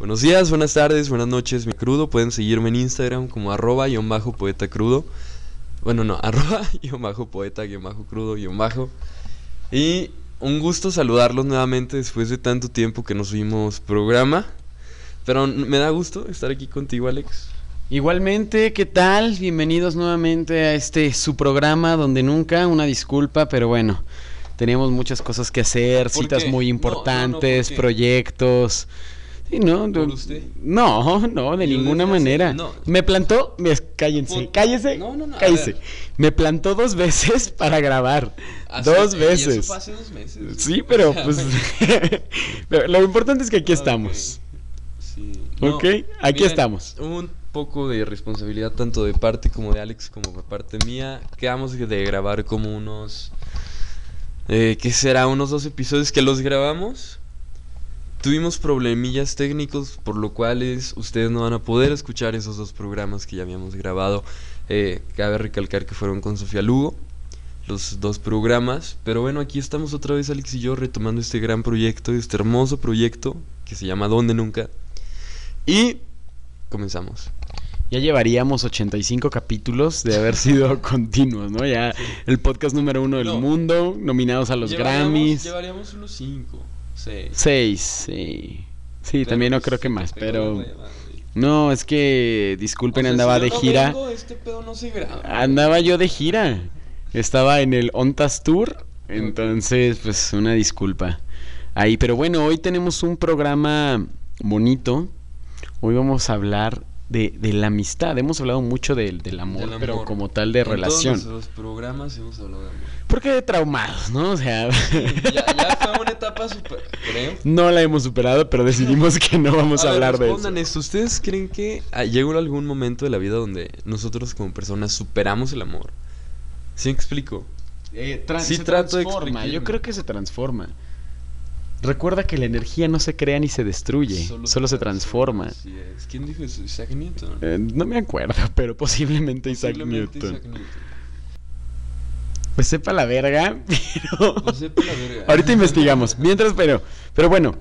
Buenos días, buenas tardes, buenas noches, mi crudo. Pueden seguirme en Instagram como arroba guion bajo poeta crudo. Bueno, no, arroba guion bajo poeta bajo crudo guion bajo. Y un gusto saludarlos nuevamente después de tanto tiempo que nos vimos programa. Pero me da gusto estar aquí contigo, Alex. Igualmente, ¿qué tal? Bienvenidos nuevamente a este su programa donde nunca, una disculpa, pero bueno, teníamos muchas cosas que hacer, ¿Por citas qué? muy No, no, no, importantes, proyectos. Sí, no, ¿Por no, usted? no, no, de Yo ninguna manera. no. Me plantó, cállense, cállese, No, no, no, cállese. Me plantó dos veces para grabar, dos y veces. eso hace dos meses. Sí, pero pues, pero lo importante es que aquí estamos. Sí. Ok, aquí estamos. Un poco de responsabilidad tanto de parte como de Alex como de parte mía. Quedamos de grabar como unos... Eh, ¿Qué será? Unos dos episodios que los grabamos. Tuvimos problemillas técnicos, por lo cuales ustedes no van a poder escuchar esos dos programas que ya habíamos grabado. Eh, cabe recalcar que fueron con Sofía Lugo, los dos programas. Pero bueno, aquí estamos otra vez Alex y yo retomando este gran proyecto, este hermoso proyecto que se llama Donde Nunca. Y comenzamos. Ya llevaríamos 85 capítulos de haber sido continuos, ¿no? Ya el podcast número uno del No. mundo, nominados a los Llevaríamos- Grammys. Llevaríamos unos 5, 6. Seis, sí. Sí, también no creo que más, pero... pues, No, es que, disculpen, andaba de gira. este pedo no se graba. Andaba yo de gira. Estaba en el Ontas Tour. Entonces, pues una disculpa. Ahí, pero bueno, hoy tenemos un programa bonito. Hoy vamos a hablar de, de la amistad. Hemos hablado mucho del, del amor, Del pero amor. como tal de En relación. todos nuestros programas hemos hablado de amor. Porque de traumados, ¿no? O sea, ya, ya fue una etapa super, creo. no la hemos superado, pero decidimos que no vamos a, ver, hablar de eso. respondan esto. ¿Ustedes creen que llegó algún momento de la vida donde nosotros como personas superamos el amor? ¿Sí me explico? Eh, tra- Sí se trato de yo creo que se transforma. Recuerda que la energía no se crea ni se destruye, solo, se transforma. Así es. ¿Quién dijo eso? Isaac Newton. Eh, no me acuerdo, pero posiblemente Isaac Newton. Isaac Newton. Pues sepa la verga, pero... Pues sepa la verga. Ahorita investigamos. Mientras, pero... Pero bueno,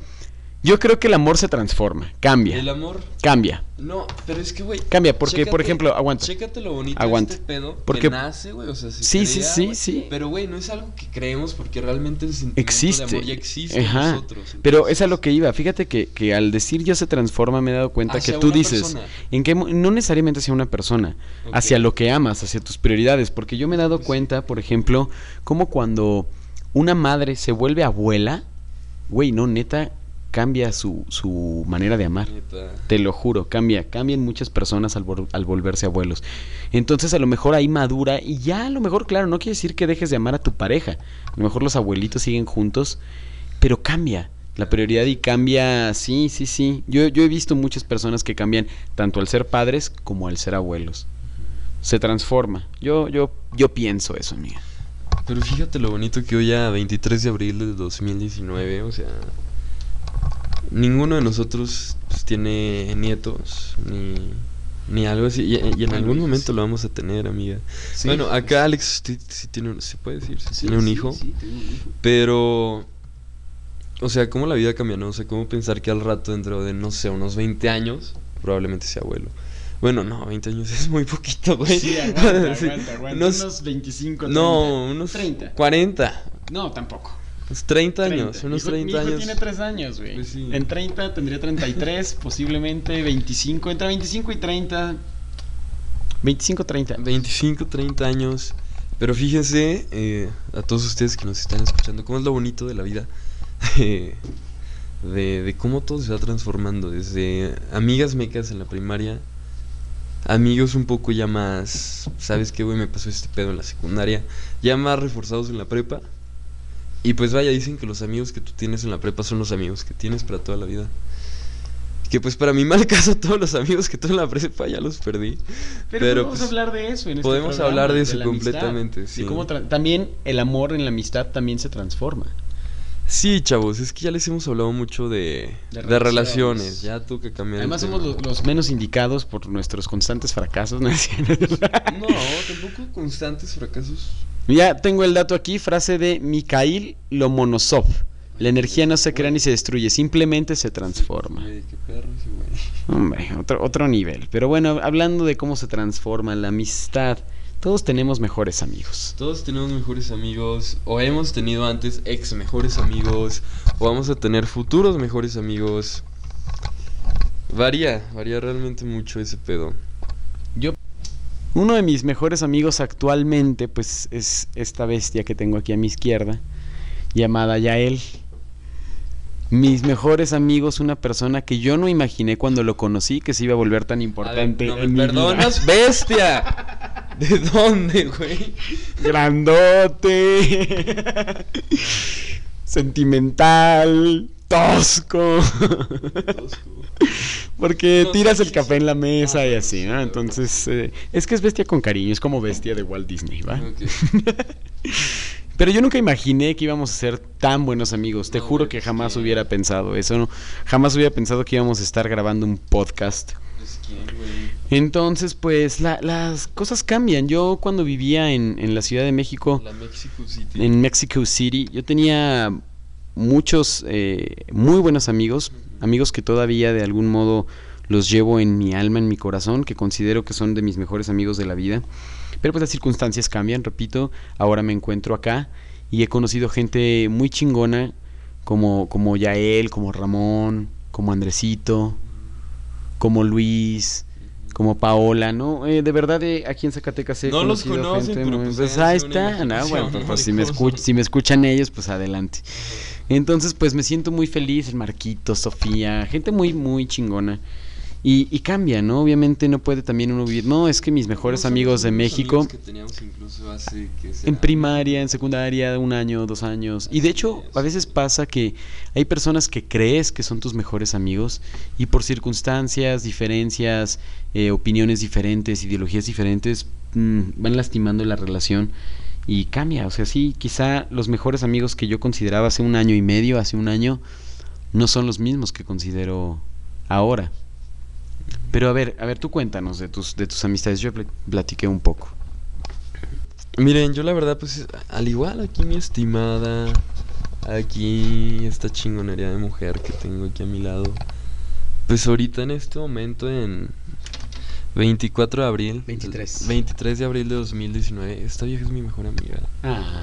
yo creo que el amor se transforma, cambia, El amor. cambia. No, pero es que, güey. Cambia, porque, por ejemplo, aguanta. Chécate lo bonito Aguanta. de este pedo. Porque- que nace, güey. O sea, se Sí, sí, crea, sí, sí. Pero, güey, no es algo que creemos porque realmente el sentimiento Existe. de amor ya existe en Ajá. nosotros. Pero es a lo que iba. Fíjate que, que al decir yo se transforma me he dado cuenta Hacia que tú dices, persona. en que no necesariamente hacia una persona, hacia lo que amas, hacia tus prioridades, porque yo me he dado Pues cuenta, por ejemplo, como cuando una madre se vuelve abuela, güey, no, neta, cambia su, su manera de amar. Neta. Te lo juro, cambia, cambian muchas personas al, vol- al volverse abuelos. Entonces a lo mejor ahí madura y ya a lo mejor, claro, no quiere decir que dejes de amar a tu pareja. A lo mejor los abuelitos siguen juntos, pero cambia la prioridad y cambia, sí, sí, sí. Yo, yo he visto muchas personas que cambian tanto al ser padres como al ser abuelos. Se transforma. Yo, yo, yo pienso eso, amiga. Pero fíjate lo bonito que hoy a 23 de abril de 2019, o sea, ninguno de nosotros pues, tiene nietos ni, ni algo así. Y, y en algún momento lo vamos a tener, amiga. Sí. Bueno, acá Alex sí, sí tiene, se puede decir, tiene un hijo, tengo un hijo. pero, o sea, cómo la vida cambia, ¿no? O sea, cómo pensar que al rato dentro de, no sé, unos 20 años, probablemente sea abuelo. Bueno, no, 20 años es muy poquito, güey. Sí, aguanta, aguanta, aguanta. unos- Unos 25, no, unos 30. 40. No, tampoco. Unos 30 años, 30. unos Mi hijo- 30 mi hijo años. tiene 3 años, güey. Pues sí. En 30 tendría 33, posiblemente 25, entre 25 y 30. 25, 30. 25, 30 años. Pero fíjense, eh, a todos ustedes que nos están escuchando, cómo es lo bonito de la vida. eh, de, de cómo todo se va transformando. Desde amigas mecas en la primaria, amigos un poco ya más, ¿sabes qué, güey? Me pasó este pedo en la secundaria. Ya más reforzados en la prepa. Y pues vaya, dicen que los amigos que tú tienes en la prepa son los amigos que tienes para toda la vida. Que pues para mi mal caso todos los amigos que tuve en la prepa ya los perdí. Pero, Pero, podemos pues, hablar de eso en este podemos programa, hablar de eso completamente, Y sí. cómo tra- también el amor en la amistad también se transforma. Sí, chavos, es que ya les hemos hablado mucho de, De de relaciones. Ya toca cambiar. el Además somos los, los menos indicados por nuestros constantes fracasos. ¿no? No, tampoco constantes fracasos. Ya tengo el dato aquí, frase de Mikhail Lomonosov. La energía no se crea ni se destruye, simplemente se transforma. Güey, qué perro ese güey. Hombre, otro, otro nivel. Pero bueno, hablando de cómo se transforma la amistad, todos tenemos mejores amigos. Todos tenemos mejores amigos, o hemos tenido antes ex mejores amigos, o vamos a tener futuros mejores amigos. Varía, varía realmente mucho ese pedo. Uno de mis mejores amigos actualmente, pues es esta bestia que tengo aquí a mi izquierda, llamada Yael. Mis mejores amigos, una persona que yo no imaginé cuando lo conocí que se iba a volver tan A ver, importante no me en mi vida. perdonas, bestia. ¿De dónde, güey? Grandote, sentimental, tosco. Porque tiras el café en la mesa y así, sí, ¿no? Entonces, eh, es que es bestia con cariño, es como bestia de Walt Disney, ¿va? Pero yo nunca imaginé que íbamos a ser tan buenos amigos. Te No, juro que jamás que- hubiera pensado eso. ¿no? Jamás hubiera pensado que íbamos a estar grabando un podcast. ¿quién, güey? Entonces, pues la- las cosas cambian. Yo cuando vivía en, en la Ciudad de México, La Mexico City. en Mexico City, yo tenía muchos eh, muy buenos amigos, amigos que todavía de algún modo los llevo en mi alma, en mi corazón, que considero que son de mis mejores amigos de la vida. Pero pues las circunstancias cambian, repito, ahora me encuentro acá y he conocido gente muy chingona como, como Yael, como Ramón, como Andresito, como Luis, como Paola, ¿no? Eh, de verdad, eh, aquí en Zacatecas he No los conocen, gente pero pues pues ahí está, no, bueno, ¿no? pues si me, escuch- si me escuchan ellos, pues adelante. Entonces, pues me siento muy feliz, el Marquito, Sofía, gente muy, muy chingona. Y, y cambia, ¿no? Obviamente no puede también uno vivir. No, es que mis mejores amigos de México, amigos que teníamos incluso hace, ¿qué en primaria, en secundaria, un año, dos años. Y de hecho, a veces pasa que hay personas que crees que son tus mejores amigos y por circunstancias, diferencias, eh, opiniones diferentes, ideologías diferentes, mm, van lastimando la relación y cambia. O sea, sí, quizá los mejores amigos que yo consideraba hace un año y medio, hace un año, no son los mismos que considero ahora. Pero a ver, a ver, tú cuéntanos de tus, de tus amistades. Yo pl- platiqué un poco. Miren, yo la verdad, pues, al igual aquí mi estimada, aquí esta chingonería de mujer que tengo aquí a mi lado, pues ahorita en este momento en 24 de abril, 23. 23 de abril de 2019, esta vieja es mi mejor amiga. Ah.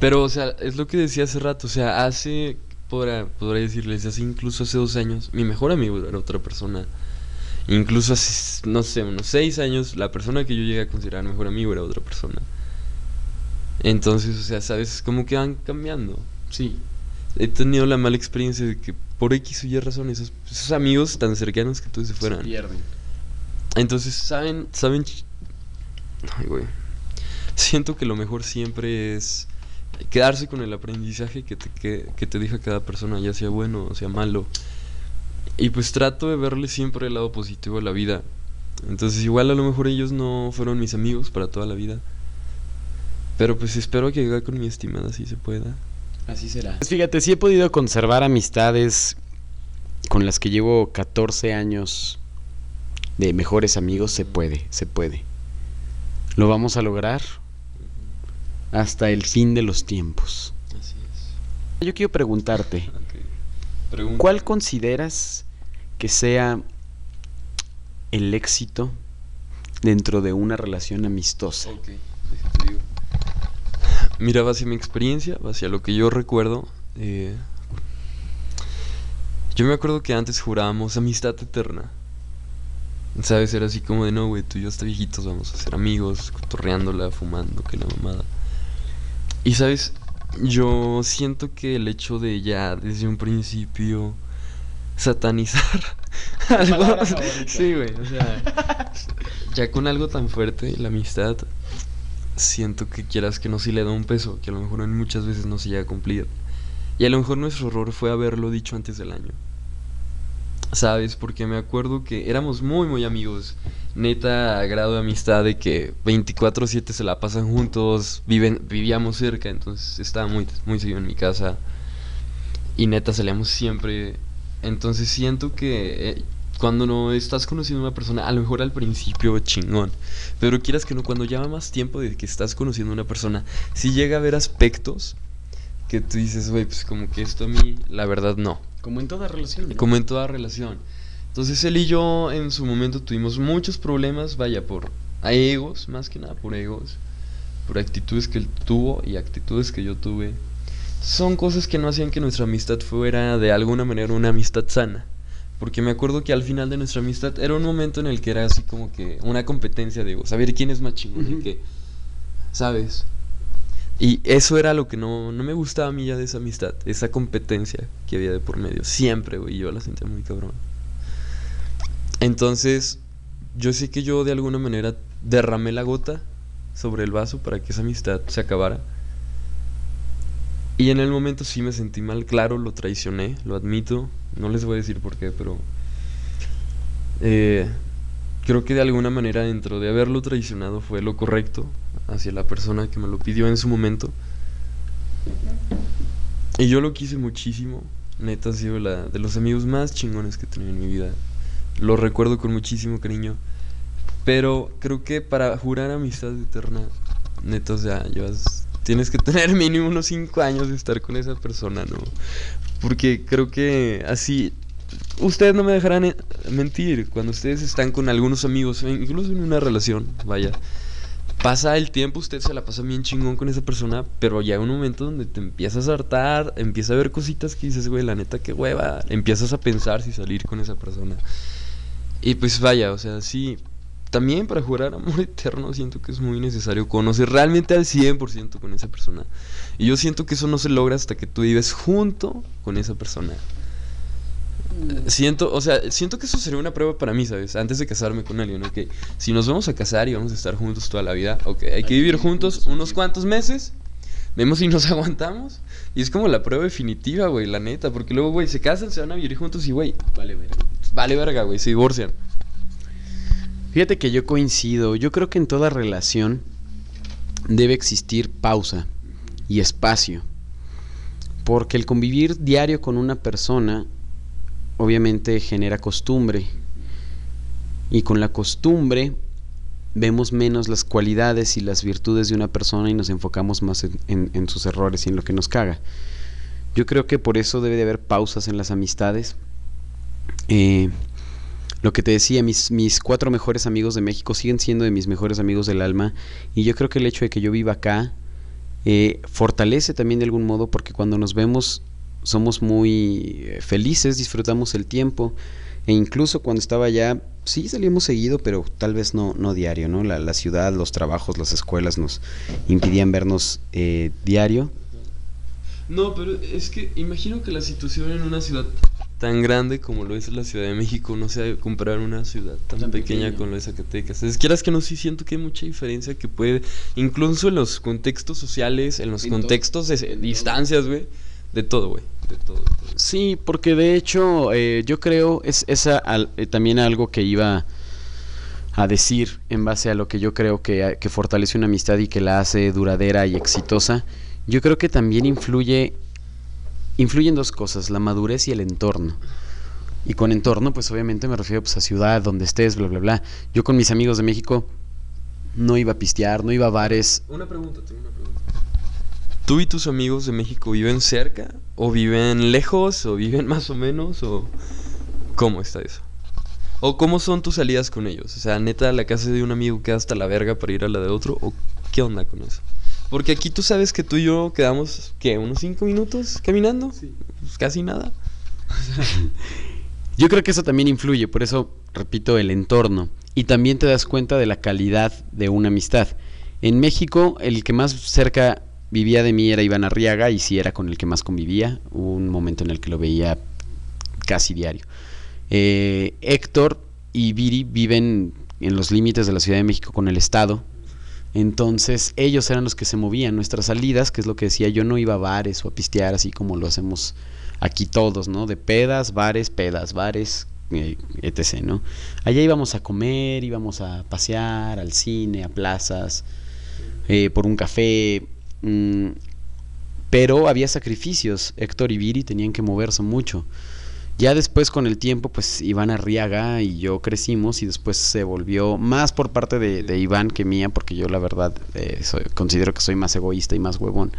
Pero, o sea, es lo que decía hace rato, o sea, hace, podrá, podrá decirles, hace incluso hace dos años, mi mejor amigo era otra persona. Incluso hace, no sé, unos seis años, la persona que yo llegué a considerar mejor amigo era otra persona. Entonces, o sea, sabes, como que van cambiando. Sí. He tenido la mala experiencia de que por X o Y razón esos, esos amigos tan cercanos que tú se fueran. pierden. Entonces, saben, saben. Ay, güey. Siento que lo mejor siempre es quedarse con el aprendizaje que te, que, que te deja cada persona, ya sea bueno o sea malo. Y pues trato de verle siempre el lado positivo a la vida. Entonces, igual a lo mejor ellos no fueron mis amigos para toda la vida. Pero pues espero que llegue con mi estimada si se pueda. Así será. Pues fíjate, sí he podido conservar amistades con las que llevo 14 años de mejores amigos. Se puede, se puede. Lo vamos a lograr hasta el fin de los tiempos. Así es. Yo quiero preguntarte. Pregunta. ¿cuál consideras que sea el éxito dentro de una relación amistosa? Ok, déjate digo. Mira, hacia mi experiencia, hacia lo que yo recuerdo, eh, yo me acuerdo que antes jurábamos amistad eterna. ¿Sabes? Era así como de, no, güey, tú y yo hasta viejitos vamos a ser amigos, cotorreándola, fumando, que la mamada. Y, ¿sabes? Yo siento que el hecho de ya desde un principio satanizar algo... Sí, güey, o sea... ya con algo tan fuerte, la amistad, siento que quieras que no si le da un peso, que a lo mejor en muchas veces no se llega a cumplir. Y a lo mejor nuestro error fue haberlo dicho antes del año. ¿Sabes? Porque me acuerdo que éramos muy, muy amigos. Neta, grado de amistad de que 24-7 se la pasan juntos, viven, vivíamos cerca, entonces estaba muy, muy seguido en mi casa. Y neta, salíamos siempre. Entonces siento que eh, cuando no estás conociendo a una persona, a lo mejor al principio chingón. Pero quieras que no, cuando lleva más tiempo de que estás conociendo a una persona, si llega a haber aspectos que tú dices, güey, pues como que esto a mí, la verdad no. Como en toda relación. ¿no? Como en toda relación. Entonces él y yo en su momento tuvimos muchos problemas, vaya, por egos, más que nada por egos, por actitudes que él tuvo y actitudes que yo tuve. Son cosas que no hacían que nuestra amistad fuera de alguna manera una amistad sana. Porque me acuerdo que al final de nuestra amistad era un momento en el que era así como que una competencia de saber quién es más chingón y qué. ¿Sabes? Y eso era lo que no, no me gustaba a mí ya de esa amistad, esa competencia que había de por medio. Siempre, güey, yo la sentía muy cabrón. Entonces, yo sé que yo de alguna manera derramé la gota sobre el vaso para que esa amistad se acabara. Y en el momento sí me sentí mal, claro, lo traicioné, lo admito. No les voy a decir por qué, pero... Eh, creo que de alguna manera dentro de haberlo traicionado fue lo correcto hacia la persona que me lo pidió en su momento. Y yo lo quise muchísimo. Neta ha sido la, de los amigos más chingones que he tenido en mi vida. Lo recuerdo con muchísimo cariño. Pero creo que para jurar amistad eterna, neta, o sea, tienes que tener mínimo unos 5 años de estar con esa persona, ¿no? Porque creo que así, ustedes no me dejarán eh, mentir, cuando ustedes están con algunos amigos, incluso en una relación, vaya, pasa el tiempo, usted se la pasa bien chingón con esa persona, pero ya hay un momento donde te empiezas a hartar, empieza a ver cositas que dices, güey, la neta, qué hueva, empiezas a pensar si salir con esa persona. Y pues vaya, o sea, sí, también para jurar amor eterno siento que es muy necesario conocer realmente al 100% con esa persona. Y yo siento que eso no se logra hasta que tú vives junto con esa persona. Siento, o sea, siento que eso sería una prueba para mí, ¿sabes? Antes de casarme con alguien, ¿ok? Si nos vamos a casar y vamos a estar juntos toda la vida, ok, hay que vivir juntos unos cuantos meses, vemos si nos aguantamos, y es como la prueba definitiva, güey, la neta, porque luego, güey, se casan, se van a vivir juntos y, güey, vale verga. Vale verga, güey, se divorcian. Fíjate que yo coincido, yo creo que en toda relación debe existir pausa y espacio, porque el convivir diario con una persona obviamente genera costumbre y con la costumbre vemos menos las cualidades y las virtudes de una persona y nos enfocamos más en, sus errores y en lo que nos caga. Yo creo que por eso debe de haber pausas en las amistades. Eh, lo que te decía, mis, mis cuatro mejores amigos de México siguen siendo de mis mejores amigos del alma y yo creo que el hecho de que yo viva acá eh, fortalece también de algún modo porque cuando nos vemos somos muy eh, felices, disfrutamos el tiempo e incluso cuando estaba allá sí salíamos seguido, pero tal vez no, no diario, ¿no? La, la ciudad, los trabajos, las escuelas nos impidían vernos eh, diario. No, pero es que imagino que la situación en una ciudad tan grande como lo es la Ciudad de México, no sé, comparar una ciudad tan, pequeña, con lo de Zacatecas. Es quieras que no, sí siento que hay mucha diferencia que puede, incluso en los contextos sociales, en los contextos de distancias, güey, de todo, güey, de todo, Sí, porque de hecho eh, yo creo es esa eh, también algo que iba a decir en base a lo que yo creo que, que fortalece una amistad y que la hace duradera y exitosa. Yo creo que también influye influyen dos cosas, la madurez y el entorno. Y con entorno, pues obviamente me refiero pues, a ciudad, donde estés, bla, bla, bla. Yo con mis amigos de México no iba a pistear, no iba a bares. Una pregunta, tengo una pregunta. ¿Tú y tus amigos de México viven cerca? ¿O viven lejos? ¿O viven más o menos? ¿O cómo está eso? ¿O cómo son tus salidas con ellos? O sea, neta, la casa de un amigo queda hasta la verga para ir a la de otro. ¿O qué onda con eso? Porque aquí tú sabes que tú y yo quedamos, ¿qué? ¿Unos cinco minutos caminando? Sí. Pues casi nada. yo creo que eso también influye, por eso repito el entorno. Y también te das cuenta de la calidad de una amistad. En México, el que más cerca vivía de mí era Iván Arriaga y sí era con el que más convivía. Un momento en el que lo veía casi diario. Eh, Héctor y Viri viven en los límites de la Ciudad de México con el Estado. Entonces ellos eran los que se movían. Nuestras salidas, que es lo que decía, yo no iba a bares o a pistear así como lo hacemos aquí todos, ¿no? De pedas, bares, pedas, bares, eh, etc., ¿no? Allá íbamos a comer, íbamos a pasear, al cine, a plazas, eh, por un café. Mm, pero había sacrificios. Héctor y Viri tenían que moverse mucho. Ya después con el tiempo, pues Iván Arriaga y yo crecimos y después se volvió más por parte de, Iván que mía, porque yo la verdad eh, considero que soy más egoísta y más huevón.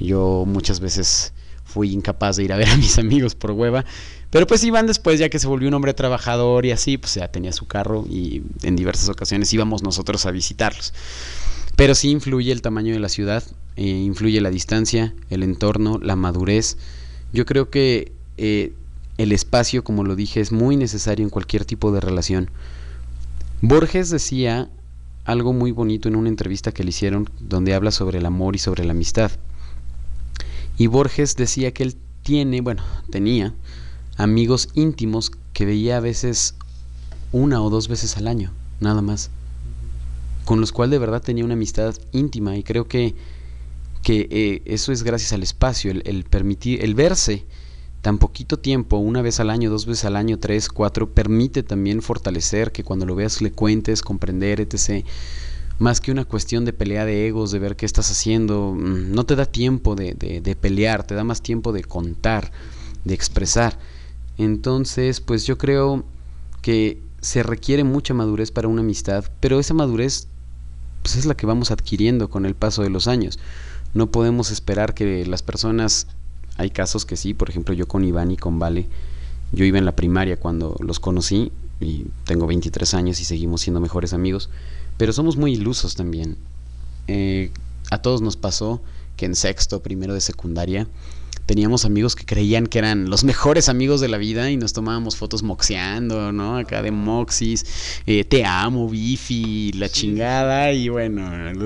Yo muchas veces fui incapaz de ir a ver a mis amigos por hueva. Pero pues Iván después, ya que se volvió un hombre trabajador y así, pues ya tenía su carro y en diversas ocasiones íbamos nosotros a visitarlos. Pero sí influye el tamaño de la ciudad, eh, influye la distancia, el entorno, la madurez. Yo creo que eh, el espacio, como lo dije, es muy necesario en cualquier tipo de relación. Borges decía algo muy bonito en una entrevista que le hicieron donde habla sobre el amor y sobre la amistad. Y Borges decía que él tiene, bueno, tenía amigos íntimos que veía a veces una o dos veces al año, nada más. Con los cuales de verdad tenía una amistad íntima y creo que, que eh, eso es gracias al espacio, el, el permitir, el verse tan poquito tiempo, una vez al año, dos veces al año, tres, cuatro, permite también fortalecer, que cuando lo veas le cuentes, comprender, etc. Más que una cuestión de pelea de egos, de ver qué estás haciendo, mm, no te da tiempo de, de, pelear, te da más tiempo de contar, de expresar. Entonces, pues yo creo que se requiere mucha madurez para una amistad, pero esa madurez pues es la que vamos adquiriendo con el paso de los años. No podemos esperar que las personas hay casos que sí, por ejemplo yo con Iván y con Vale, yo iba en la primaria cuando los conocí y tengo 23 años y seguimos siendo mejores amigos, pero somos muy ilusos también. Eh, a todos nos pasó que en sexto, primero de secundaria, teníamos amigos que creían que eran los mejores amigos de la vida y nos tomábamos fotos moxeando, ¿no? Acá de moxis, eh, te amo, bifi, la chingada, y bueno,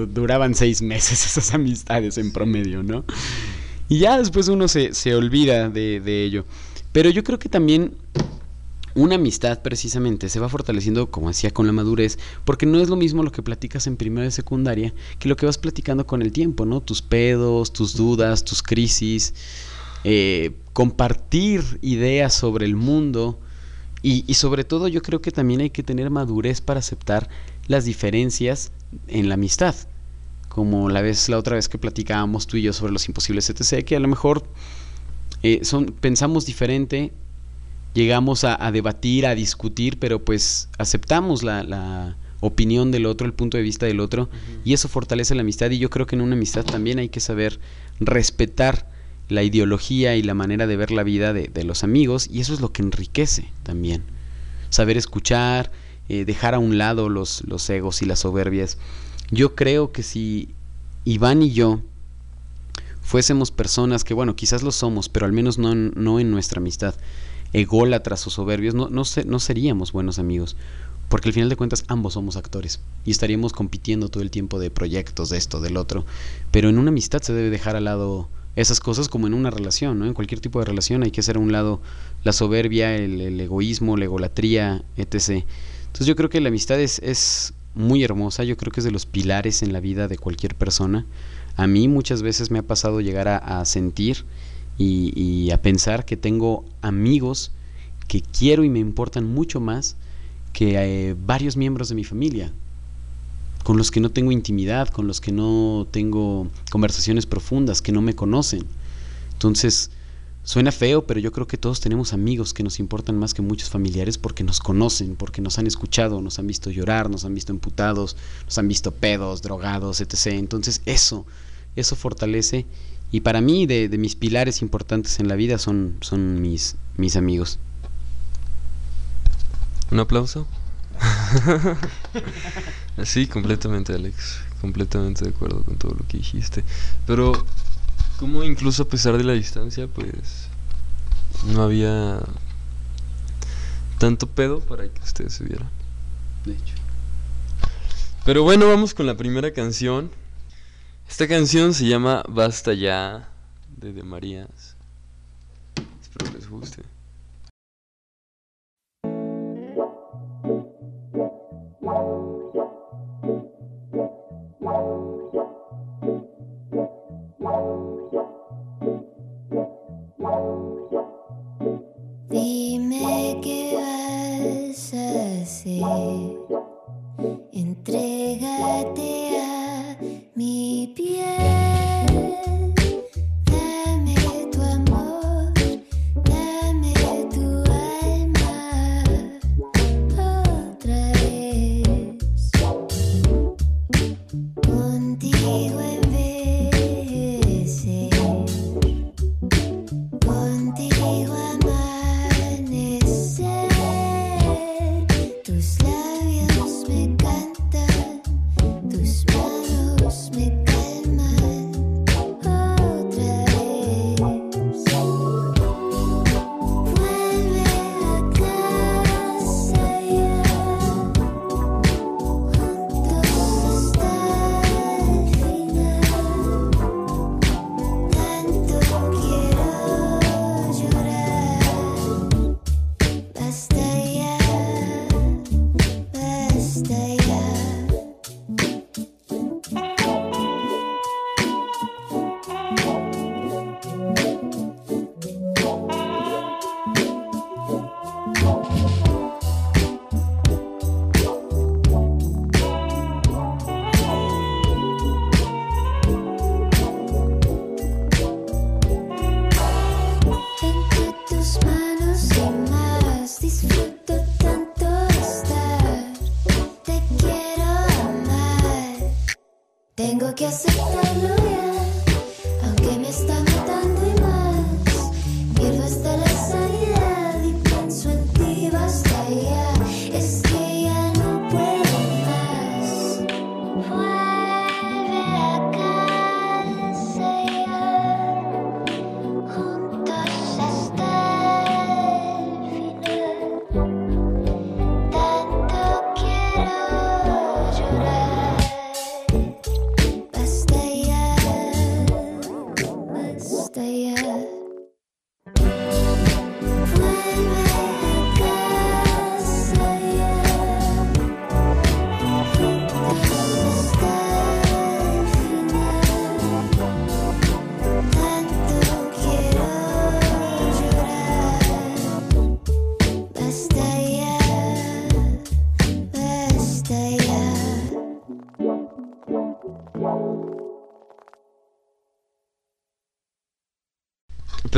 duraban seis meses esas amistades en promedio, ¿no? Y ya después uno se, se olvida de, de ello. Pero yo creo que también una amistad precisamente se va fortaleciendo, como decía, con la madurez, porque no es lo mismo lo que platicas en primera y secundaria que lo que vas platicando con el tiempo, ¿no? Tus pedos, tus dudas, tus crisis, eh, compartir ideas sobre el mundo y, y sobre todo yo creo que también hay que tener madurez para aceptar las diferencias en la amistad. Como la vez la otra vez que platicábamos tú y yo sobre los imposibles etc que a lo mejor eh, son pensamos diferente llegamos a, debatir a discutir pero pues aceptamos la, opinión del otro el punto de vista del otro y eso fortalece la amistad y yo creo que en una amistad también hay que saber respetar la ideología y la manera de ver la vida de, los amigos y eso es lo que enriquece también saber escuchar eh, dejar a un lado los, los egos y las soberbias yo creo que si Iván y yo fuésemos personas que, bueno, quizás lo somos, pero al menos no, no en nuestra amistad, ególatras o soberbios, no, no, no seríamos buenos amigos. Porque al final de cuentas ambos somos actores y estaríamos compitiendo todo el tiempo de proyectos, de esto, del otro. Pero en una amistad se debe dejar al lado esas cosas como en una relación, ¿no? En cualquier tipo de relación hay que hacer a un lado la soberbia, el, egoísmo, la egolatría, etc. Entonces yo creo que la amistad es, es muy hermosa, yo creo que es de los pilares en la vida de cualquier persona. A mí muchas veces me ha pasado llegar a, sentir y, a pensar que tengo amigos que quiero y me importan mucho más que eh, varios miembros de mi familia, con los que no tengo intimidad, con los que no tengo conversaciones profundas, que no me conocen. Entonces, Suena feo, pero yo creo que todos tenemos amigos que nos importan más que muchos familiares porque nos conocen, porque nos han escuchado, nos han visto llorar, nos han visto emputados, nos han visto pedos, drogados, etc. Entonces eso, eso fortalece y para mí de, mis pilares importantes en la vida son, son mis, mis amigos. ¿Un aplauso? sí, completamente Alex, completamente de acuerdo con todo lo que dijiste. Pero como incluso a pesar de la distancia, pues no había tanto pedo para que ustedes se vieran. De hecho. Pero bueno, vamos con la primera canción. Esta canción se llama Basta ya de De Marías. Espero les guste.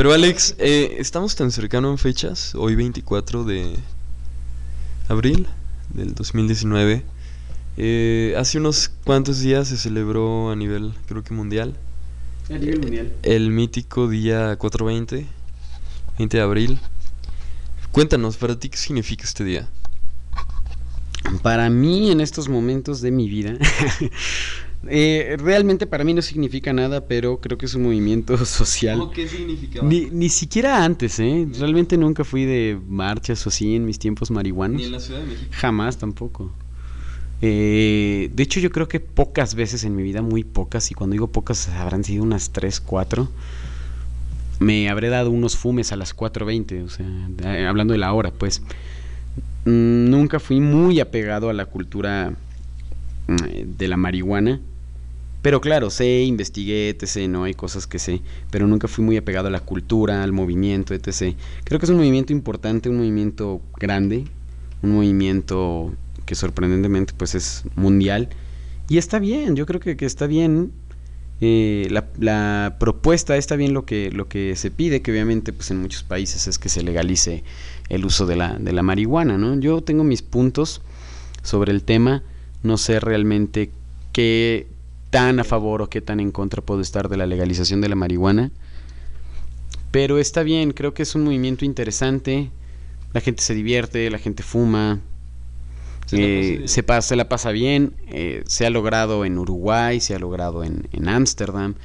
Pero Alex, eh, estamos tan cercano en fechas, hoy 24 de abril del 2019. Eh, hace unos cuantos días se celebró a nivel, creo que mundial, A nivel mundial. el mítico día 420, 20 de abril. Cuéntanos, para ti, ¿qué significa este día? Para mí, en estos momentos de mi vida, eh, realmente para mí no significa nada, pero creo que es un movimiento social. ¿Qué significaba? Ni, ni siquiera antes, ¿eh? Realmente nunca fui de marchas o así en mis tiempos marihuanos. Ni en la Ciudad de México. Jamás tampoco. Eh, de hecho, yo creo que pocas veces en mi vida, muy pocas, y cuando digo pocas habrán sido unas 3, 4, me habré dado unos fumes a las 4.20, o sea, eh, hablando de la hora, pues. Nunca fui muy apegado a la cultura mm, de la marihuana. Pero claro, sé, investigué, etc., no hay cosas que sé, pero nunca fui muy apegado a la cultura, al movimiento, etc. Creo que es un movimiento importante, un movimiento grande, un movimiento que sorprendentemente pues es mundial. Y está bien, yo creo que, que está bien. eh, la, la propuesta está bien lo que, lo que se pide, que obviamente pues en muchos países es que se legalice el uso de la, de la marihuana, ¿no? Yo tengo mis puntos sobre el tema, no sé realmente qué tan a favor o qué tan en contra puedo estar de la legalización de la marihuana, pero está bien, creo que es un movimiento interesante, la gente se divierte, la gente fuma, Se la pasa eh, bien. se, pasa, se la pasa bien, eh, se ha logrado en Uruguay, se ha logrado en en Ámsterdam,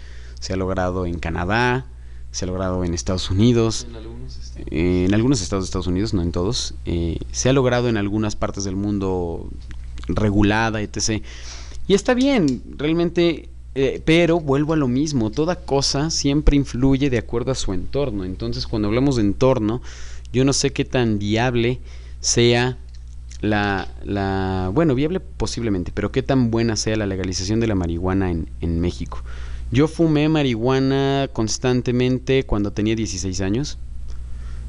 se ha logrado en Canadá, se ha logrado en Estados Unidos, En algunos estados. eh, en algunos estados de Estados Unidos, no en todos, se ha logrado en algunas partes del mundo regulada, etc. Y está bien, realmente, eh, pero vuelvo a lo mismo, toda cosa siempre influye de acuerdo a su entorno. Entonces, cuando hablamos de entorno, yo no sé qué tan viable sea la, la bueno, viable posiblemente, pero qué tan buena sea la legalización de la marihuana en, en México. Yo fumé marihuana constantemente cuando tenía 16 años.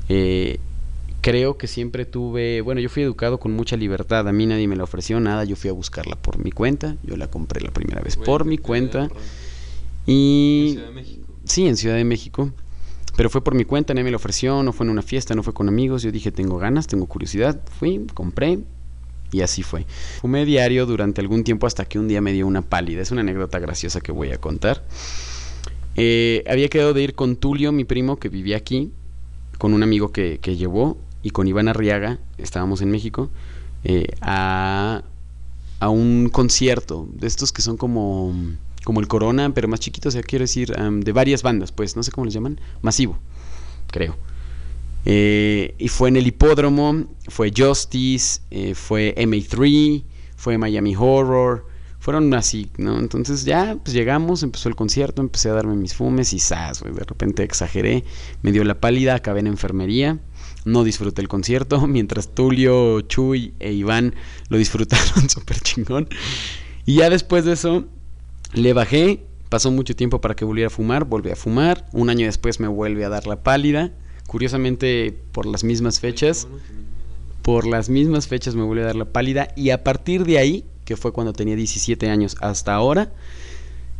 Eh, creo que siempre tuve, bueno, yo fui educado con mucha libertad, a mí nadie me la ofreció nada, yo fui a buscarla por mi cuenta, yo la compré la primera vez por mi cuenta y... Ciudad de México. Sí, en Ciudad de México. Pero fue por mi cuenta, nadie me lo ofreció, no fue en una fiesta, no fue con amigos. Yo dije, tengo ganas, tengo curiosidad. Fui, compré y así fue. Fumé diario durante algún tiempo hasta que un día me dio una pálida. Es una anécdota graciosa que voy a contar. Eh, había quedado de ir con Tulio, mi primo, que vivía aquí, con un amigo que, que llevó, y con Iván Arriaga, estábamos en México, eh, a, a un concierto de estos que son como, como el Corona, pero más chiquito, o sea, quiero decir, de varias bandas, pues, no sé cómo les llaman, masivo, creo. Eh, y fue en el hipódromo, fue Justice, eh, fue MA3, fue Miami Horror, fueron así, ¿no? Entonces ya, pues llegamos, empezó el concierto, empecé a darme mis fumes y ¡zas! de repente exageré, me dio la pálida, acabé en enfermería, no disfruté el concierto, mientras Tulio, Chuy e Iván lo disfrutaron súper chingón. Y ya después de eso, le bajé, pasó mucho tiempo para que volviera a fumar, volví a fumar, un año después me vuelve a dar la pálida, curiosamente por las mismas fechas, por las mismas fechas me vuelve a dar la pálida y a partir de ahí, que fue cuando tenía 17 años hasta ahora,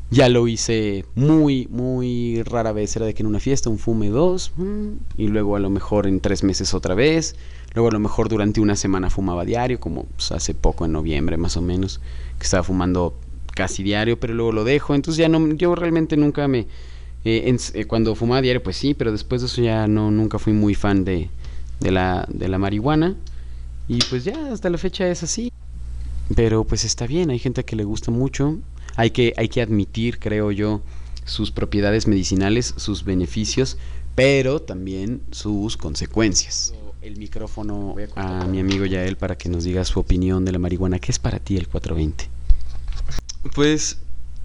ya lo hice muy, muy rara vez. Era de que en una fiesta un fume dos, mm, y luego a lo mejor en tres meses otra vez. Luego a lo mejor durante una semana fumaba diario, como pues, hace poco en noviembre más o menos, que estaba fumando casi diario, pero luego lo dejo. Entonces ya no, yo realmente nunca me... eh, en- eh, cuando fumaba diario, pues sí, pero después de eso ya no, nunca fui muy fan de, de, la, de la marihuana. Y pues ya hasta la fecha es así. Pero pues está bien, hay gente que le gusta mucho. Hay que, hay que admitir, creo yo, sus propiedades medicinales, sus beneficios, pero también sus consecuencias. El micrófono a mi amigo Yael para que nos diga su opinión de la marihuana. ¿Qué es para ti el 420? Pues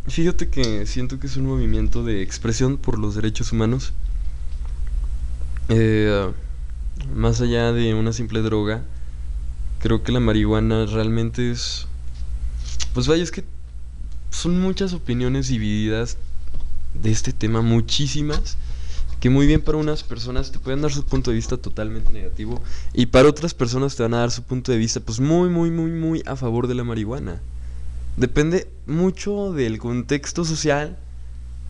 fíjate que siento que es un movimiento de expresión por los derechos humanos. Eh, más allá de una simple droga, creo que la marihuana realmente es... Pues vaya, es que son muchas opiniones divididas de este tema, muchísimas, que muy bien para unas personas te pueden dar su punto de vista totalmente negativo y para otras personas te van a dar su punto de vista pues muy, muy, muy, muy a favor de la marihuana. Depende mucho del contexto social,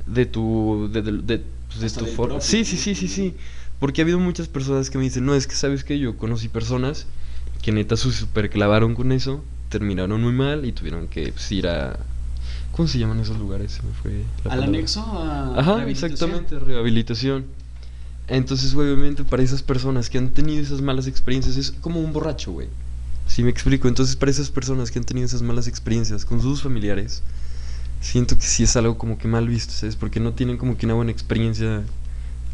de tu, de, de- de pues, de tu forma. Sí, sí, sí, sí, sí. Porque ha habido muchas personas que me dicen, no, es que sabes que yo conocí personas que neta se super clavaron con eso, terminaron muy mal y tuvieron que pues, ir a... ¿Cómo se llaman esos lugares? Se me fue la Al palabra. anexo a Ajá, rehabilitación. exactamente, rehabilitación. Entonces, obviamente, para esas personas que han tenido esas malas experiencias, es como un borracho, güey. Si me explico, entonces para esas personas que han tenido esas malas experiencias con sus familiares, siento que sí es algo como que mal visto, ¿sabes? Porque no tienen como que una buena experiencia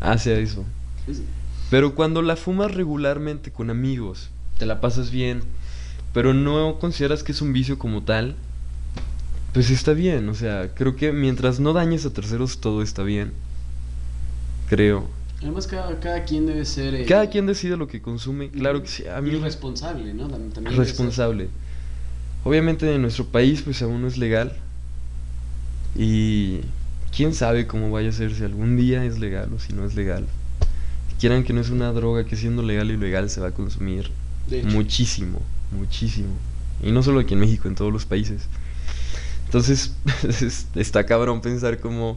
hacia eso. Es- Pero cuando la fumas regularmente con amigos, te la pasas bien, pero no consideras que es un vicio como tal, pues está bien. O sea, creo que mientras no dañes a terceros, todo está bien. Creo. Además, cada, cada quien debe ser. eh, Cada quien decide lo que consume. Claro que sí. A mí y responsable, ¿no? Tam- También ser- responsable. Obviamente en nuestro país pues aún no es legal. Y quién sabe cómo vaya a ser si algún día es legal o si no es legal. Quieran que no es una droga que siendo legal y legal se va a consumir muchísimo, muchísimo. Y no solo aquí en México, en todos los países. Entonces es- está cabrón pensar como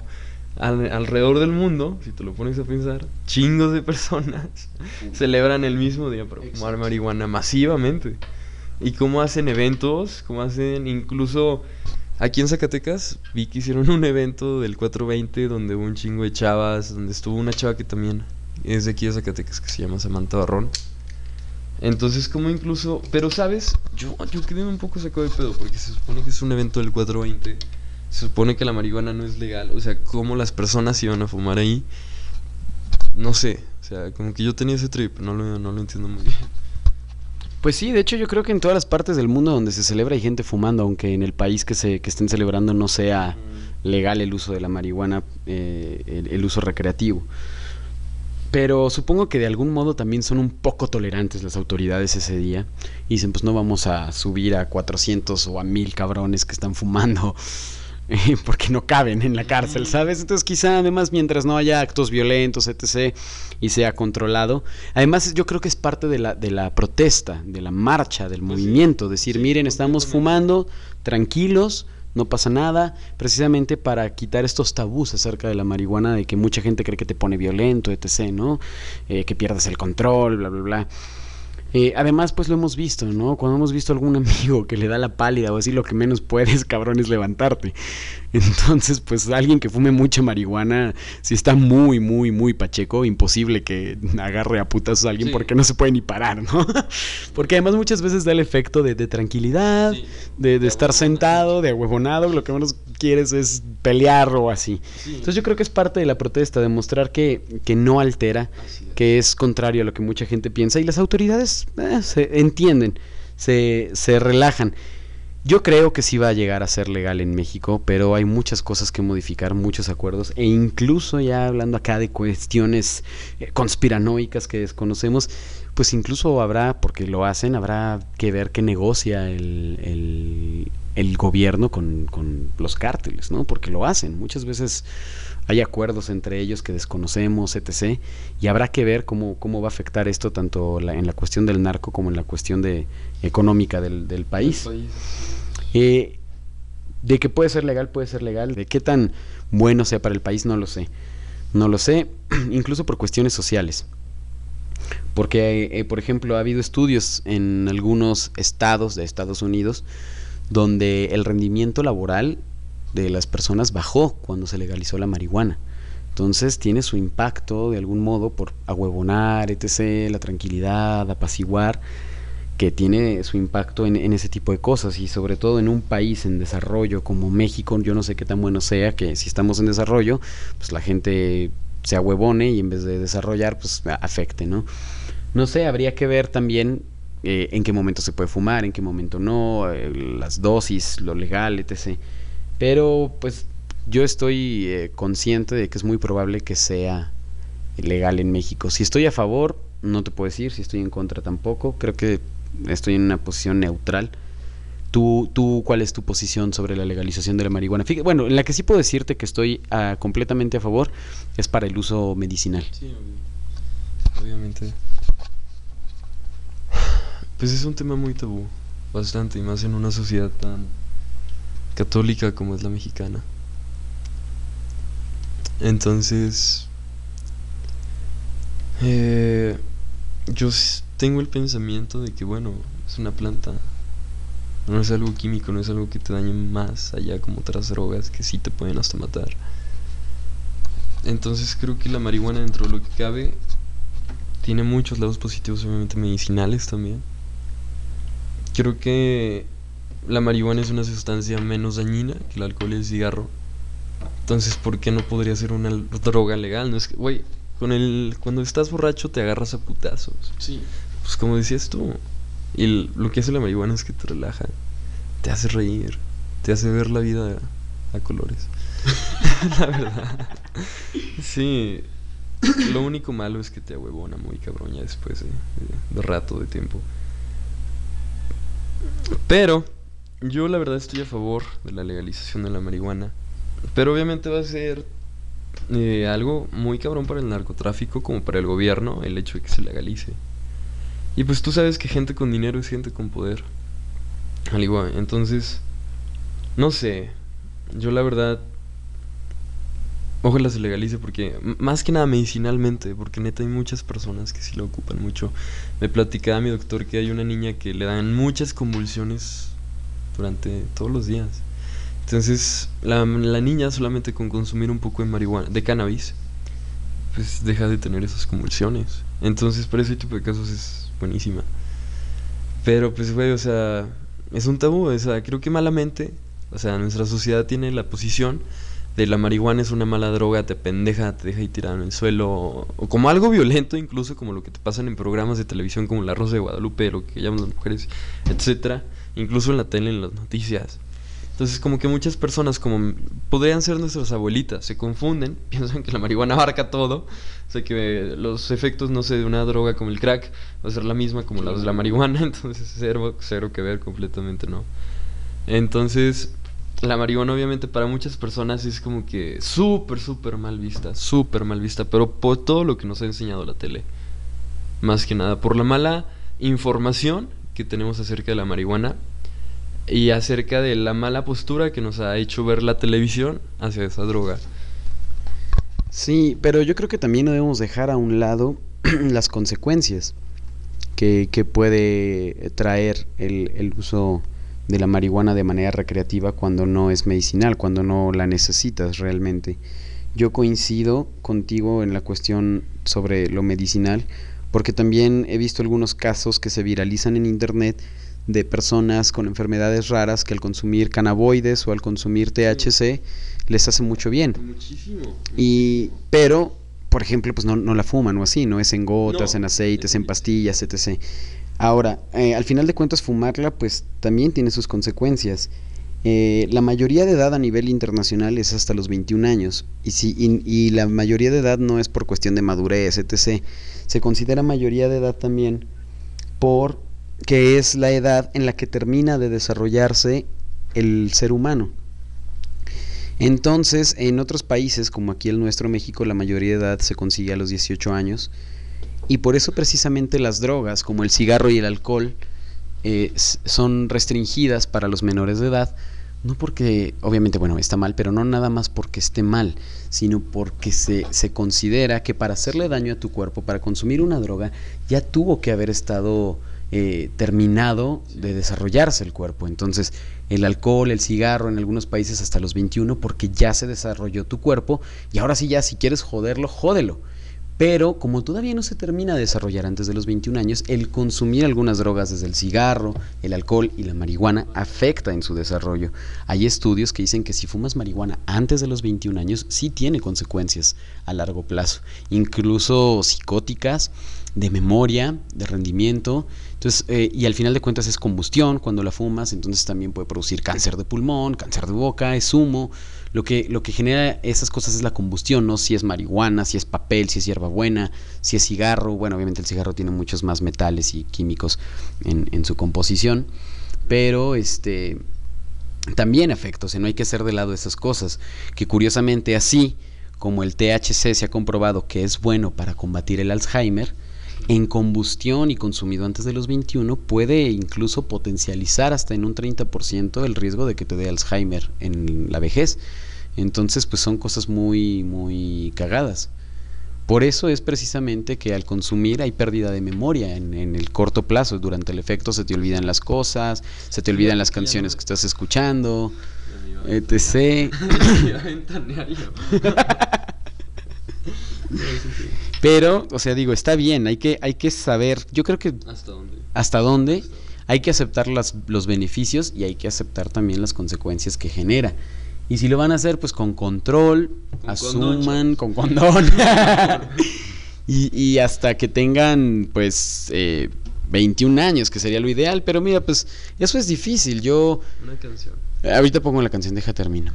al- alrededor del mundo, si te lo pones a pensar, chingos de personas celebran el mismo día para fumar marihuana masivamente. Y cómo hacen eventos, cómo hacen incluso aquí en Zacatecas vi que hicieron un evento del 420 donde hubo un chingo de chavas, donde estuvo una chava que también es de aquí de Zacatecas que se llama Samantha Barrón. Entonces como incluso, pero sabes, yo, yo quedé un poco sacado de pedo porque se supone que es un evento del 420. Se supone que la marihuana no es legal, o sea, cómo las personas iban a fumar ahí. No sé, o sea, como que yo tenía ese trip, no lo, no lo entiendo muy bien. Pues sí, de hecho yo creo que en todas las partes del mundo donde se celebra hay gente fumando, aunque en el país que se que estén celebrando no sea legal el uso de la marihuana, eh, el, el uso recreativo. Pero supongo que de algún modo también son un poco tolerantes las autoridades ese día. Y dicen, pues no vamos a subir a 400 o a 1000 cabrones que están fumando. eh, Porque no caben en la cárcel, ¿sabes? Entonces quizá además mientras no haya actos violentos, etc., y sea controlado. Además yo creo que es parte de la, de la protesta, de la marcha, del Pues movimiento. Decir, miren, estamos fumando, tranquilos, no pasa nada, precisamente para quitar estos tabús acerca de la marihuana, de que mucha gente cree que te pone violento, etc., ¿no? Eh, que pierdes el control, bla, bla, bla. Eh, además, pues lo hemos visto, ¿no? Cuando hemos visto a algún amigo que le da la pálida o así, lo que menos puedes, cabrón, es levantarte. Entonces, pues alguien que fume mucha marihuana, si está muy, muy, muy pacheco, imposible que agarre a putazos a alguien Sí. porque no se puede ni parar, ¿no? porque además muchas veces da el efecto de, de tranquilidad, Sí. de, de De estar sentado, de ahuevonado, lo que menos quieres es pelear o así. Entonces yo creo que es parte de la protesta, demostrar que, que no altera, que es contrario a lo que mucha gente piensa y las autoridades eh, se entienden, se, se relajan. Yo creo que sí va a llegar a ser legal en México, pero hay muchas cosas que modificar, muchos acuerdos, e incluso ya hablando acá de cuestiones eh, conspiranoicas que desconocemos, pues incluso habrá, porque lo hacen, habrá que ver qué negocia el, el, gobierno con, con los cárteles, ¿no? Porque lo hacen. Muchas veces hay acuerdos entre ellos que desconocemos, etc. Y habrá que ver cómo, cómo va a afectar esto tanto la- en la cuestión del narco como en la cuestión de, económica del, del país. Eh, de que puede ser legal, puede ser legal. De qué tan bueno sea para el país, no lo sé. No lo sé, incluso por cuestiones sociales. Porque, eh, por ejemplo, ha habido estudios en algunos estados de Estados Unidos donde el rendimiento laboral de las personas bajó cuando se legalizó la marihuana. Entonces tiene su impacto de algún modo por ahuevonar, etc., la tranquilidad, apaciguar, que tiene su impacto en, ese tipo de cosas y sobre todo en un país en desarrollo como México, yo no sé qué tan bueno sea que si estamos en desarrollo, pues la gente se ahuevone y en vez de desarrollar, pues afecte, ¿no? No sé, habría que ver también eh, en qué momento se puede fumar, en qué momento no, eh, las dosis, lo legal, etc. Pero pues yo estoy eh, consciente de que es muy probable que sea legal en México. Si estoy a favor, no te puedo decir, si estoy en contra tampoco, creo que estoy en una posición neutral. ¿Tú, tú cuál es tu posición sobre la legalización de la marihuana? Bueno, en la que sí puedo decirte que estoy ah, completamente a favor es para el uso medicinal. Sí, obviamente. Pues es un tema muy tabú, bastante, y más en una sociedad tan católica como es la mexicana. Entonces, Eh, yo tengo el pensamiento de que, bueno, es una planta. No es algo químico, no es algo que te dañe más allá como otras drogas que sí te pueden hasta matar. Entonces creo que la marihuana dentro de lo que cabe tiene muchos lados positivos, obviamente medicinales también. Creo que la marihuana es una sustancia menos dañina que el alcohol y el cigarro. Entonces, ¿por qué no podría ser una droga legal? No es que, güey, con el cuando estás borracho te agarras a putazos. Sí. Pues como decías tú. Y lo que hace la marihuana es que te relaja, te hace reír, te hace ver la vida a colores. la verdad. Sí. Lo único malo es que te ahuevona muy cabrón ya después de, de, rato de tiempo. Pero yo la verdad estoy a favor de la legalización de la marihuana. Pero obviamente va a ser eh, algo muy cabrón para el narcotráfico como para el gobierno el hecho de que se legalice. Y pues tú sabes que gente con dinero es gente con poder. Al igual, entonces, no sé, yo la verdad Ojalá se legalice porque, más que nada medicinalmente, porque neta hay muchas personas que sí lo ocupan mucho. Me platicaba mi doctor que hay una niña que le dan muchas convulsiones durante todos los días. Entonces, la, la niña solamente con consumir un poco de marihuana, de cannabis, pues deja de tener esas convulsiones. Entonces, para ese tipo de casos es buenísima. Pero, pues, güey, o sea, es un tabú, o sea, creo que malamente, o sea, nuestra sociedad tiene la posición de la marihuana es una mala droga, te pendeja, te deja ahí tirado en el suelo, o, como algo violento incluso, como lo que te pasan en programas de televisión como La Rosa de Guadalupe, lo que llaman las mujeres, etcétera, incluso en la tele, en las noticias. Entonces como que muchas personas como podrían ser nuestras abuelitas, se confunden, piensan que la marihuana abarca todo, o sea que los efectos, no sé, de una droga como el crack va a ser la misma como la de la marihuana, entonces cero, cero que ver completamente, ¿no? Entonces la marihuana obviamente para muchas personas es como que súper, súper mal vista, súper mal vista, pero por todo lo que nos ha enseñado la tele. Más que nada, por la mala información que tenemos acerca de la marihuana y acerca de la mala postura que nos ha hecho ver la televisión hacia esa droga. Sí, pero yo creo que también debemos dejar a un lado las consecuencias que, que puede traer el, el uso de la marihuana de manera recreativa cuando no es medicinal, cuando no la necesitas realmente. Yo coincido contigo en la cuestión sobre lo medicinal, porque también he visto algunos casos que se viralizan en internet de personas con enfermedades raras que al consumir cannabinoides o al consumir THC les hace mucho bien. Muchísimo. Y pero, por ejemplo, pues no, no la fuman o así, no es en gotas, en aceites, en pastillas, etc. Ahora, eh, al final de cuentas, fumarla pues también tiene sus consecuencias. Eh, la mayoría de edad a nivel internacional es hasta los 21 años y, si, y, la mayoría de edad no es por cuestión de madurez, etc. Se considera mayoría de edad también por que es la edad en la que termina de desarrollarse el ser humano. Entonces, en otros países, como aquí el nuestro México, la mayoría de edad se consigue a los 18 años y por eso precisamente las drogas, como el cigarro y el alcohol, eh, son restringidas para los menores de edad, no porque, obviamente, bueno, está mal, pero no nada más porque esté mal, sino porque se, se considera que para hacerle daño a tu cuerpo, para consumir una droga, ya tuvo que haber estado eh, terminado de desarrollarse el cuerpo. Entonces, el alcohol, el cigarro, en algunos países hasta los 21, porque ya se desarrolló tu cuerpo, y ahora sí ya, si quieres joderlo, jódelo pero como todavía no se termina de desarrollar antes de los 21 años, el consumir algunas drogas desde el cigarro, el alcohol y la marihuana afecta en su desarrollo. Hay estudios que dicen que si fumas marihuana antes de los 21 años sí tiene consecuencias a largo plazo, incluso psicóticas, de memoria, de rendimiento. Entonces, eh, y al final de cuentas es combustión cuando la fumas, entonces también puede producir cáncer de pulmón, cáncer de boca, es humo. Lo que, lo que genera esas cosas es la combustión, ¿no? Si es marihuana, si es papel, si es hierbabuena, si es cigarro. Bueno, obviamente el cigarro tiene muchos más metales y químicos en, su composición. Pero este también afecta, o sea, no hay que hacer de lado esas cosas. Que curiosamente así como el THC se ha comprobado que es bueno para combatir el Alzheimer, en combustión y consumido antes de los 21 puede incluso potencializar hasta en un 30% el riesgo de que te dé Alzheimer en la vejez. Entonces, pues son cosas muy, muy cagadas. Por eso es precisamente que al consumir hay pérdida de memoria en, en el corto plazo. Durante el efecto se te olvidan las cosas, se te olvidan las canciones que estás escuchando, etc. Pero, o sea, digo, está bien, hay que, hay que saber, yo creo que ¿Hasta dónde? hasta dónde hay que aceptar las, los beneficios y hay que aceptar también las consecuencias que genera. Y si lo van a hacer, pues con control, Con asuman, condón, con condón. y, y hasta que tengan, pues, eh, 21 años, que sería lo ideal. Pero mira, pues, eso es difícil. Yo, Una canción. ahorita pongo la canción, deja termino.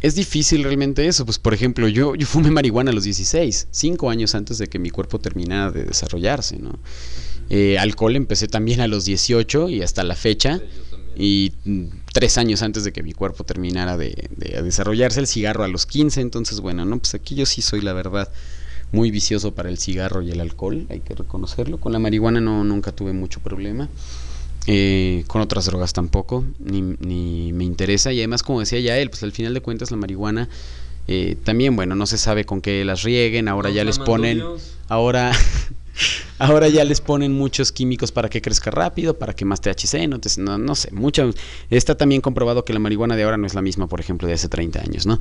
Es difícil realmente eso, pues por ejemplo, yo, yo fumé marihuana a los 16, 5 años antes de que mi cuerpo terminara de desarrollarse, ¿no? Eh, alcohol empecé también a los 18 y hasta la fecha, y mm, tres años antes de que mi cuerpo terminara de, de desarrollarse, el cigarro a los 15, entonces bueno, no, pues aquí yo sí soy la verdad muy vicioso para el cigarro y el alcohol, hay que reconocerlo, con la marihuana no, nunca tuve mucho problema. Eh, con otras drogas tampoco, ni, ni me interesa. Y además, como decía ya él, pues al final de cuentas la marihuana eh, también, bueno, no se sabe con qué las rieguen. Ahora ya les ponen, Dios. ahora, ahora ya les ponen muchos químicos para que crezca rápido, para que más THC, no, no, no sé, mucho. Está también comprobado que la marihuana de ahora no es la misma, por ejemplo, de hace 30 años, ¿no?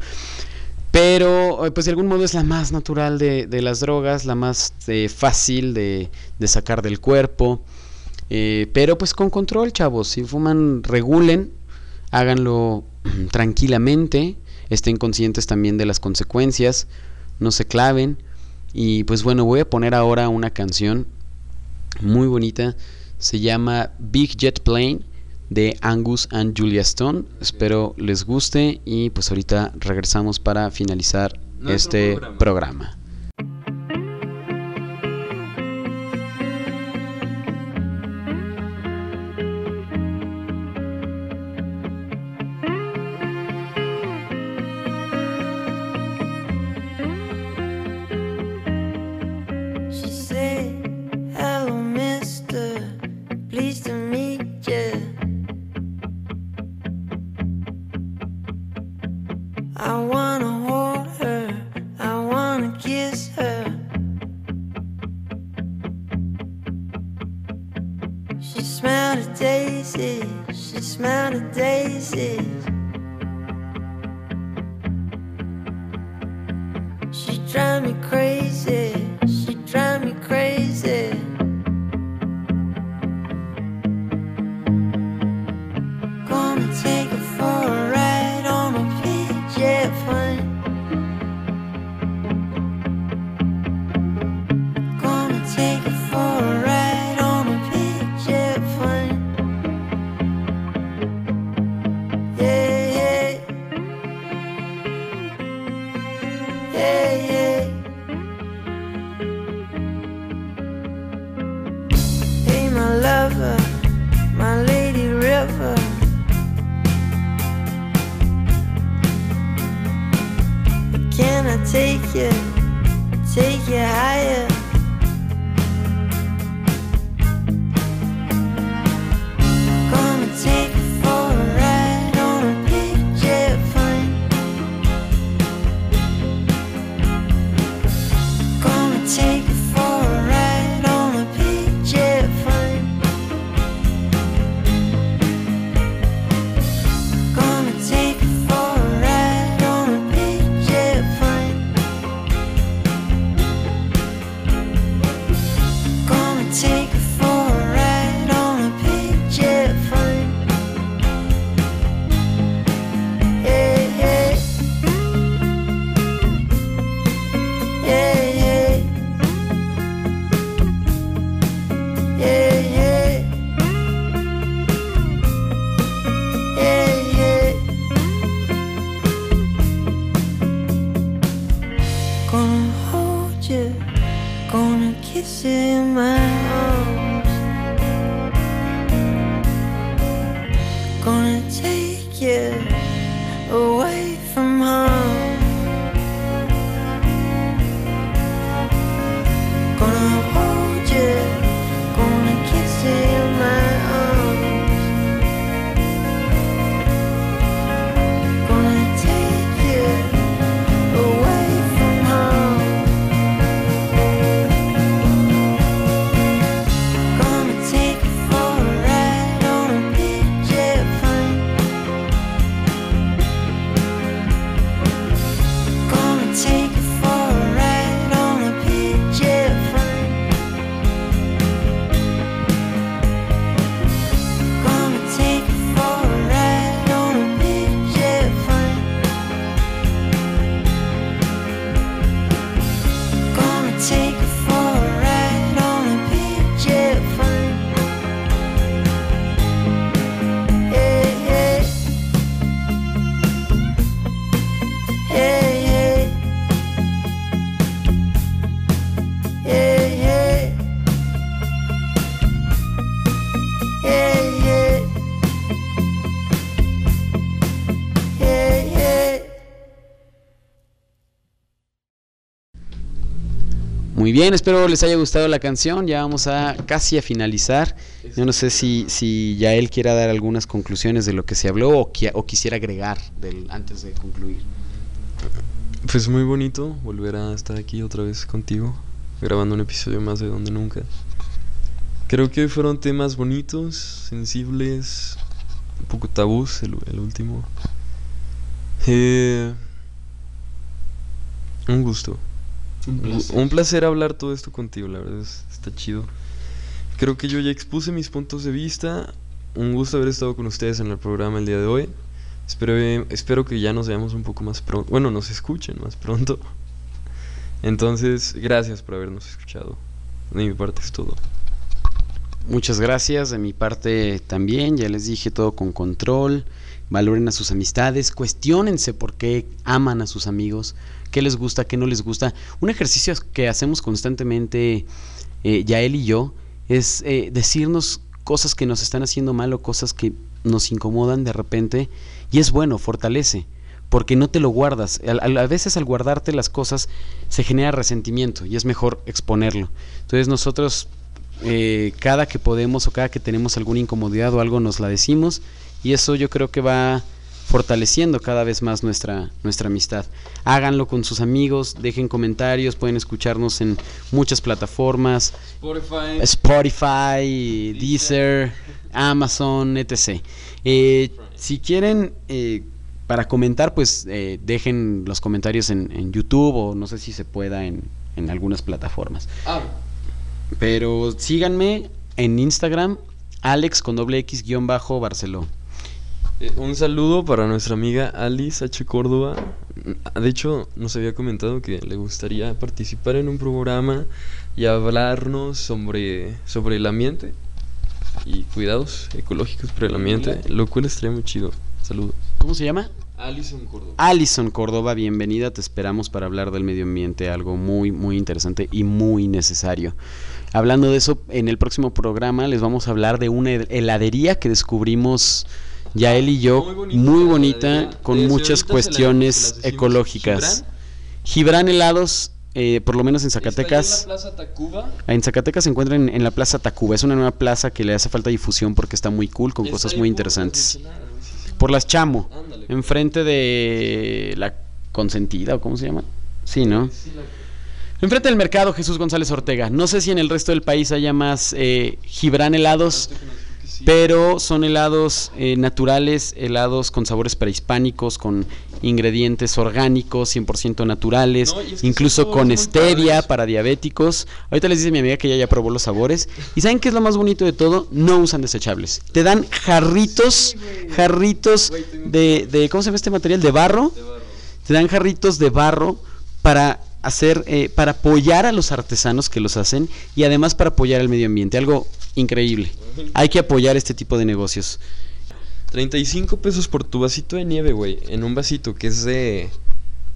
Pero, eh, pues de algún modo es la más natural de, de las drogas, la más eh, fácil de, de sacar del cuerpo. Eh, pero pues con control, chavos. Si fuman, regulen, háganlo tranquilamente, estén conscientes también de las consecuencias, no se claven. Y pues bueno, voy a poner ahora una canción muy bonita. Se llama Big Jet Plane de Angus and Julia Stone. Espero les guste y pues ahorita regresamos para finalizar Nuestro este programa. programa. Kiss her. She smelled a daisy. She smelled a daisy. Bien, espero les haya gustado la canción. Ya vamos a casi a finalizar. Yo no sé si, si ya él quiera dar algunas conclusiones de lo que se habló o, qui- o quisiera agregar del, antes de concluir. Pues muy bonito volver a estar aquí otra vez contigo, grabando un episodio más de Donde Nunca. Creo que fueron temas bonitos, sensibles, un poco tabús el, el último. Eh, un gusto. Un placer hablar todo esto contigo, la verdad es- está chido. Creo que yo ya expuse mis puntos de vista. Un gusto haber estado con ustedes en el programa el día de hoy. Espero, espero que ya nos veamos un poco más pronto. Bueno, nos escuchen más pronto. Entonces, gracias por habernos escuchado. De mi parte es todo. Muchas gracias, de mi parte también, ya les dije todo con control, valoren a sus amistades, cuestionense por qué aman a sus amigos, qué les gusta, qué no les gusta. Un ejercicio que hacemos constantemente, eh, Yael y yo, es eh, decirnos cosas que nos están haciendo mal o cosas que nos incomodan de repente, y es bueno, fortalece, porque no te lo guardas. A, veces al guardarte las cosas se genera resentimiento y es mejor exponerlo. Entonces nosotros eh, cada que podemos o cada que tenemos alguna incomodidad o algo nos la decimos y eso yo creo que va fortaleciendo cada vez más nuestra, nuestra amistad. Háganlo con sus amigos, dejen comentarios, pueden escucharnos en muchas plataformas, Spotify. Spotify, Deezer, Amazon, etc. Eh, si quieren, eh, para comentar, pues eh, dejen los comentarios en, en YouTube o no sé si se pueda en, en algunas plataformas. Ah, Pero síganme en Instagram, Alex con doble X guion bajo Barceló. Eh, un saludo para nuestra amiga Alice H. Córdoba. Mm, De hecho, nos había comentado que le gustaría participar en un programa y hablarnos sobre, sobre el ambiente y cuidados ecológicos por el ambiente, lo cual estaría muy chido. Saludos. ¿Cómo se llama? Alison Córdoba. Alison Córdoba, bienvenida, te esperamos para hablar del medio ambiente, algo muy, muy interesante y muy necesario. Hablando de eso, en el próximo programa les vamos a hablar de una hel- heladería que descubrimos ya él y yo, Muy muy bonita con muchas la- cuestiones ecológicas. Gibran helados, eh, por lo menos en Zacatecas. En la Plaza Tacuba. En Zacatecas se encuentra en, en la Plaza Tacuba. Es una nueva plaza que le hace falta difusión porque está muy cool, con Está cosas muy interesantes. Por las Chamo, Ándale. enfrente de la Consentida, ¿o cómo se llama? Sí, ¿no? Sí, la- Enfrente del mercado Jesús González Ortega. No sé si en el resto del país haya más eh, Gibran helados, sí. pero son helados eh, naturales, helados con sabores prehispánicos, con ingredientes orgánicos, 100% naturales, No, y es que incluso con stevia para diabéticos. Ahorita les dice mi amiga que ella ya probó los sabores. ¿Y saben qué es lo más bonito de todo? No usan desechables. Te dan jarritos, jarritos de, de, ¿cómo se llama este material? De barro De barro. te dan jarritos de barro para hacer, eh, para apoyar a los artesanos que los hacen y además para apoyar al medio ambiente, algo increíble. Hay que apoyar este tipo de negocios. 35 pesos por tu vasito de nieve, güey. En un vasito que es de,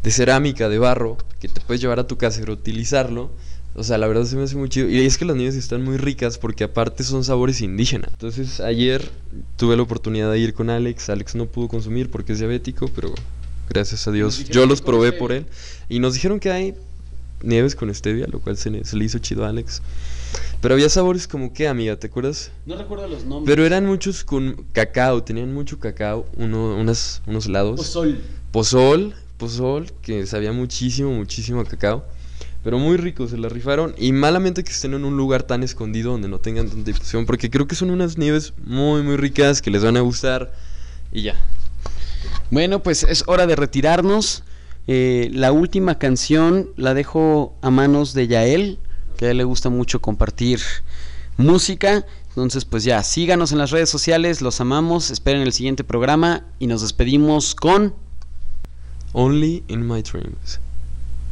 de cerámica, de barro, que te puedes llevar a tu casa y reutilizarlo. O sea, la verdad se me hace muy chido. Y es que las nieves están muy ricas porque aparte son sabores indígenas. Entonces ayer tuve la oportunidad de ir con Alex. Alex no pudo consumir porque es diabético, pero gracias a Dios yo los probé por él. Y nos dijeron que hay nieves con stevia, lo cual se, le- se le hizo chido a Alex. Pero había sabores como que, amiga, ¿te acuerdas? No recuerdo los nombres. Pero eran muchos con cacao, tenían mucho cacao, uno, unas, unos helados. Pozol. Pozol, pozol, que sabía muchísimo, muchísimo a cacao. Pero muy rico, se la rifaron. Y malamente que estén en un lugar tan escondido donde no tengan tanta difusión. Porque creo que son unas nieves muy, muy ricas que les van a gustar. Y ya. Bueno, pues es hora de retirarnos. Eh, la última canción la dejo a manos de Yael, que a él le gusta mucho compartir música. Entonces, pues ya, síganos en las redes sociales, los amamos, esperen el siguiente programa y nos despedimos con... Only in my dreams.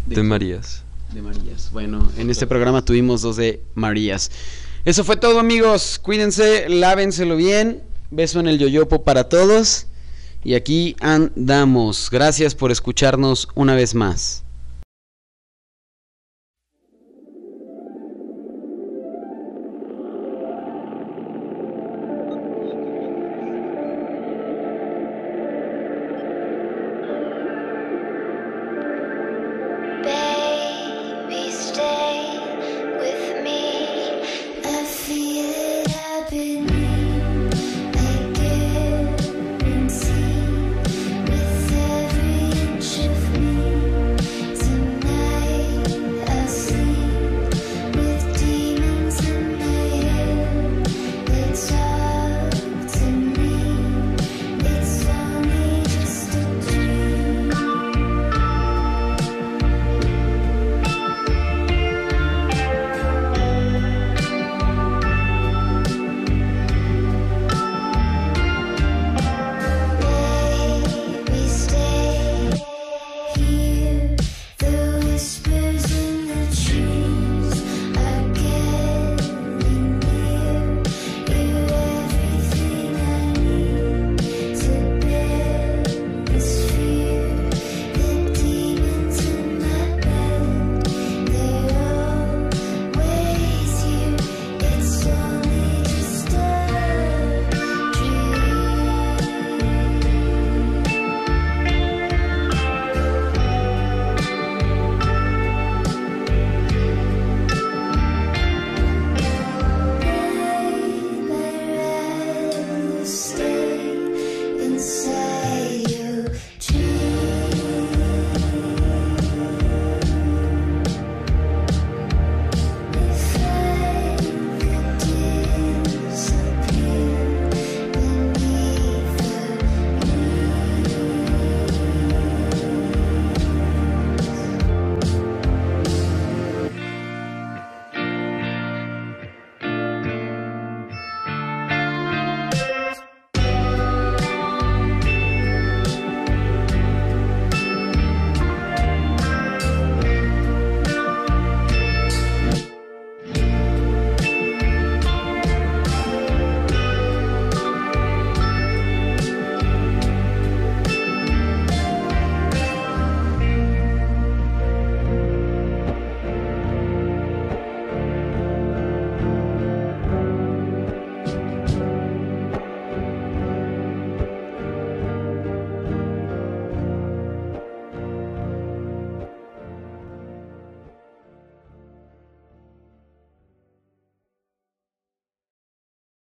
De Marías. De Marías. Bueno, en este programa tuvimos dos de Marías. Eso fue todo, amigos. Cuídense, lávenselo bien. Beso en el yoyopo para todos. Y aquí andamos. Gracias por escucharnos una vez más.